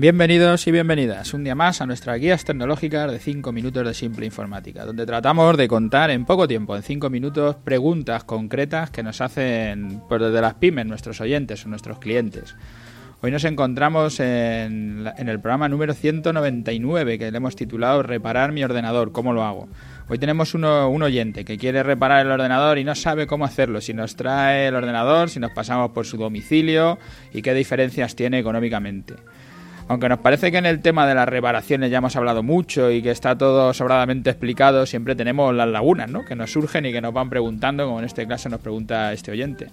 Bienvenidos y bienvenidas un día más a nuestras guías tecnológicas de 5 minutos de simple informática, donde tratamos de contar en poco tiempo, en 5 minutos, preguntas concretas que nos hacen pues, desde las pymes nuestros oyentes o nuestros clientes. Hoy nos encontramos en, el programa número 199 que le hemos titulado Reparar mi ordenador, ¿cómo lo hago? Hoy tenemos un oyente que quiere reparar el ordenador y no sabe cómo hacerlo, si nos trae el ordenador, si nos pasamos por su domicilio y qué diferencias tiene económicamente. Aunque nos parece que en el tema de las reparaciones ya hemos hablado mucho y que está todo sobradamente explicado, siempre tenemos las lagunas, ¿no? Que nos surgen y que nos van preguntando, como en este caso nos pregunta este oyente.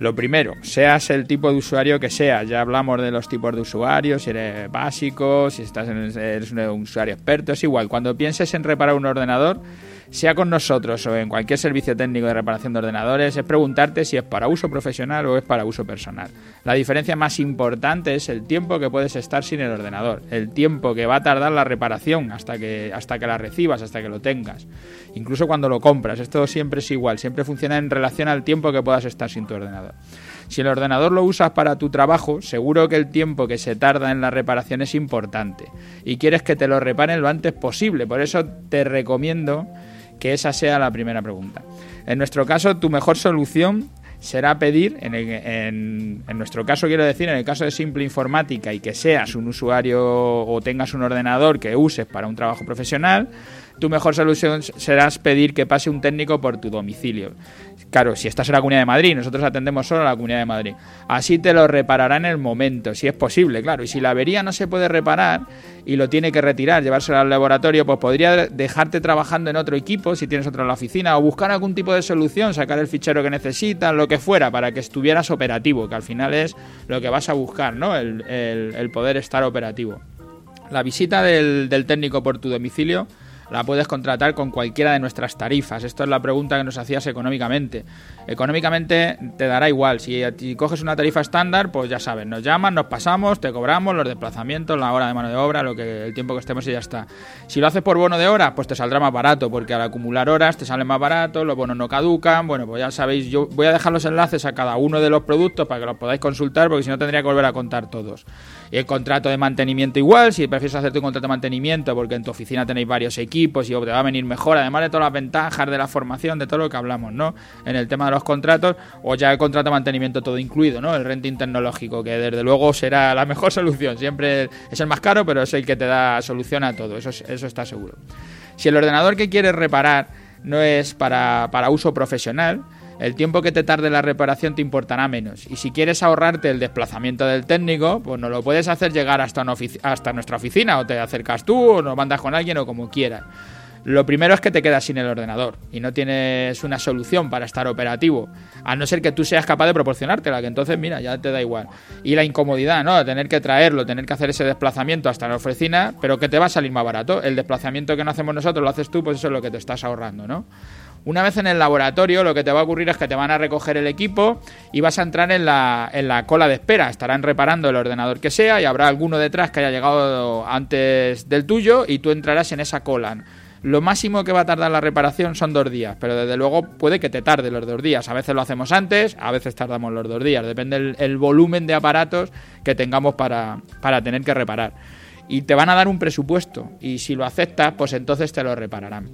Lo primero, seas el tipo de usuario que seas, ya hablamos de los tipos de usuarios, si eres básico, si estás en, eres un usuario experto, es igual. Cuando pienses en reparar un ordenador, sea con nosotros o en cualquier servicio técnico de reparación de ordenadores, es preguntarte si es para uso profesional o es para uso personal. La diferencia más importante es el tiempo que puedes estar el ordenador, el tiempo que va a tardar la reparación hasta que, hasta que la recibas, hasta que lo tengas. Incluso cuando lo compras, esto siempre es igual, siempre funciona en relación al tiempo que puedas estar sin tu ordenador. Si el ordenador lo usas para tu trabajo, seguro que el tiempo que se tarda en la reparación es importante y quieres que te lo reparen lo antes posible. Por eso te recomiendo que esa sea la primera pregunta. En nuestro caso, tu mejor solución será pedir, en, en, nuestro caso quiero decir, en el caso de simple informática y que seas un usuario o tengas un ordenador que uses para un trabajo profesional, tu mejor solución será pedir que pase un técnico por tu domicilio. Claro, si estás en la Comunidad de Madrid, nosotros atendemos solo a la Comunidad de Madrid. Así te lo reparará en el momento, si es posible, claro. Y si la avería no se puede reparar y lo tiene que retirar, llevárselo al laboratorio, pues podría dejarte trabajando en otro equipo, si tienes otro en la oficina, o buscar algún tipo de solución, sacar el fichero que necesitas, lo que fuera, para que estuvieras operativo, que al final es lo que vas a buscar, ¿no? El, poder estar operativo. La visita del técnico por tu domicilio la puedes contratar con cualquiera de nuestras tarifas. Esto es la pregunta que nos hacías económicamente. Económicamente te dará igual. Si, coges una tarifa estándar, pues ya sabes, nos llaman, nos pasamos, te cobramos los desplazamientos, la hora de mano de obra, lo que el tiempo que estemos y ya está. Si lo haces por bono de hora, pues te saldrá más barato, porque al acumular horas te salen más barato, los bonos no caducan. Bueno, pues ya sabéis, yo voy a dejar los enlaces a cada uno de los productos para que los podáis consultar, porque si no tendría que volver a contar todos. Y el contrato de mantenimiento igual, si prefieres hacerte un contrato de mantenimiento porque en tu oficina tenéis varios equipos y te va a venir mejor, además de todas las ventajas de la formación, de todo lo que hablamos, ¿no? En el tema de los contratos, o ya el contrato de mantenimiento todo incluido, ¿no? El renting tecnológico, que desde luego será la mejor solución. Siempre es el más caro, pero es el que te da solución a todo, eso, eso está seguro. Si el ordenador que quieres reparar no es para, para uso profesional, el tiempo que te tarde la reparación te importará menos. Y si quieres ahorrarte el desplazamiento del técnico, pues no lo puedes hacer llegar hasta, hasta nuestra oficina, o te acercas tú, o nos mandas con alguien, o como quieras. Lo primero es que te quedas sin el ordenador y no tienes una solución para estar operativo, a no ser que tú seas capaz de proporcionártela, que entonces, mira, ya te da igual. Y la incomodidad, ¿no? Tener que traerlo, tener que hacer ese desplazamiento hasta la oficina, pero que te va a salir más barato. El desplazamiento que no hacemos nosotros lo haces tú, pues eso es lo que te estás ahorrando, ¿no? Una vez en el laboratorio, lo que te va a ocurrir es que te van a recoger el equipo y vas a entrar en la, en la cola de espera. Estarán reparando el ordenador que sea y habrá alguno detrás que haya llegado antes del tuyo y tú entrarás en esa cola. Lo máximo que va a tardar la reparación son dos días, pero desde luego puede que te tarde los dos días. A veces lo hacemos antes, a veces tardamos los dos días. Depende el, el volumen de aparatos que tengamos para, para tener que reparar. Y te van a dar un presupuesto y si lo aceptas, pues entonces te lo repararán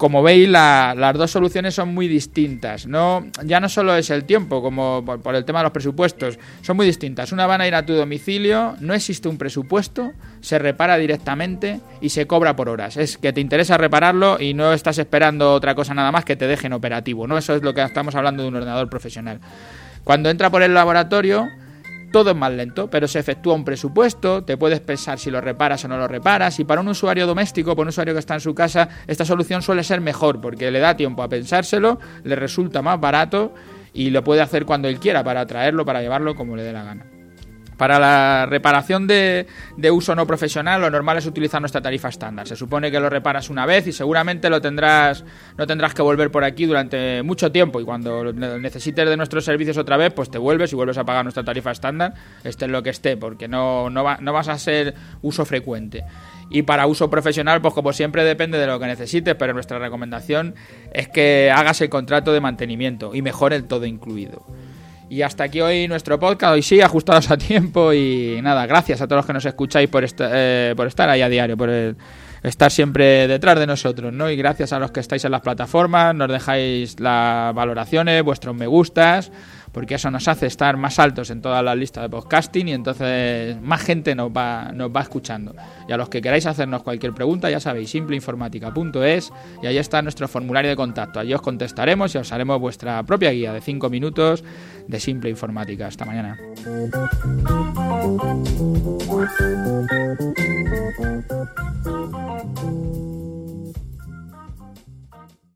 como veis, las dos soluciones son muy distintas. No, ya no solo es el tiempo, como por, el tema de los presupuestos, son muy distintas. Una van a ir a tu domicilio, no existe un presupuesto, se repara directamente y se cobra por horas. Es que te interesa repararlo y no estás esperando otra cosa nada más que te dejen operativo. ¿no? Eso es lo que estamos hablando de un ordenador profesional. Cuando entra por el laboratorio, todo es más lento, pero se efectúa un presupuesto, te puedes pensar si lo reparas o no lo reparas, y para un usuario doméstico, para un usuario que está en su casa, esta solución suele ser mejor, porque le da tiempo a pensárselo, le resulta más barato y lo puede hacer cuando él quiera, para traerlo, para llevarlo como le dé la gana. Para la reparación de, uso no profesional, lo normal es utilizar nuestra tarifa estándar. Se supone que lo reparas una vez y seguramente lo tendrás, no tendrás que volver por aquí durante mucho tiempo. Y cuando necesites de nuestros servicios otra vez, pues te vuelves y vuelves a pagar nuestra tarifa estándar, esté lo que esté, porque no, no, no vas a ser uso frecuente. Y para uso profesional, pues como siempre depende de lo que necesites, pero nuestra recomendación es que hagas el contrato de mantenimiento y mejor el todo incluido. Y hasta aquí hoy nuestro podcast, hoy sí, ajustados a tiempo y nada, gracias a todos los que nos escucháis por, eh, por estar ahí a diario, por estar siempre detrás de nosotros, ¿no? Y gracias a los que estáis en las plataformas, nos dejáis las valoraciones, vuestros me gustas, porque eso nos hace estar más altos en todas las listas de podcasting y entonces más gente nos va, nos va escuchando. Y a los que queráis hacernos cualquier pregunta, ya sabéis, simpleinformática.es y ahí está nuestro formulario de contacto. Allí os contestaremos y os haremos vuestra propia guía de 5 minutos de Simple Informática. Hasta mañana.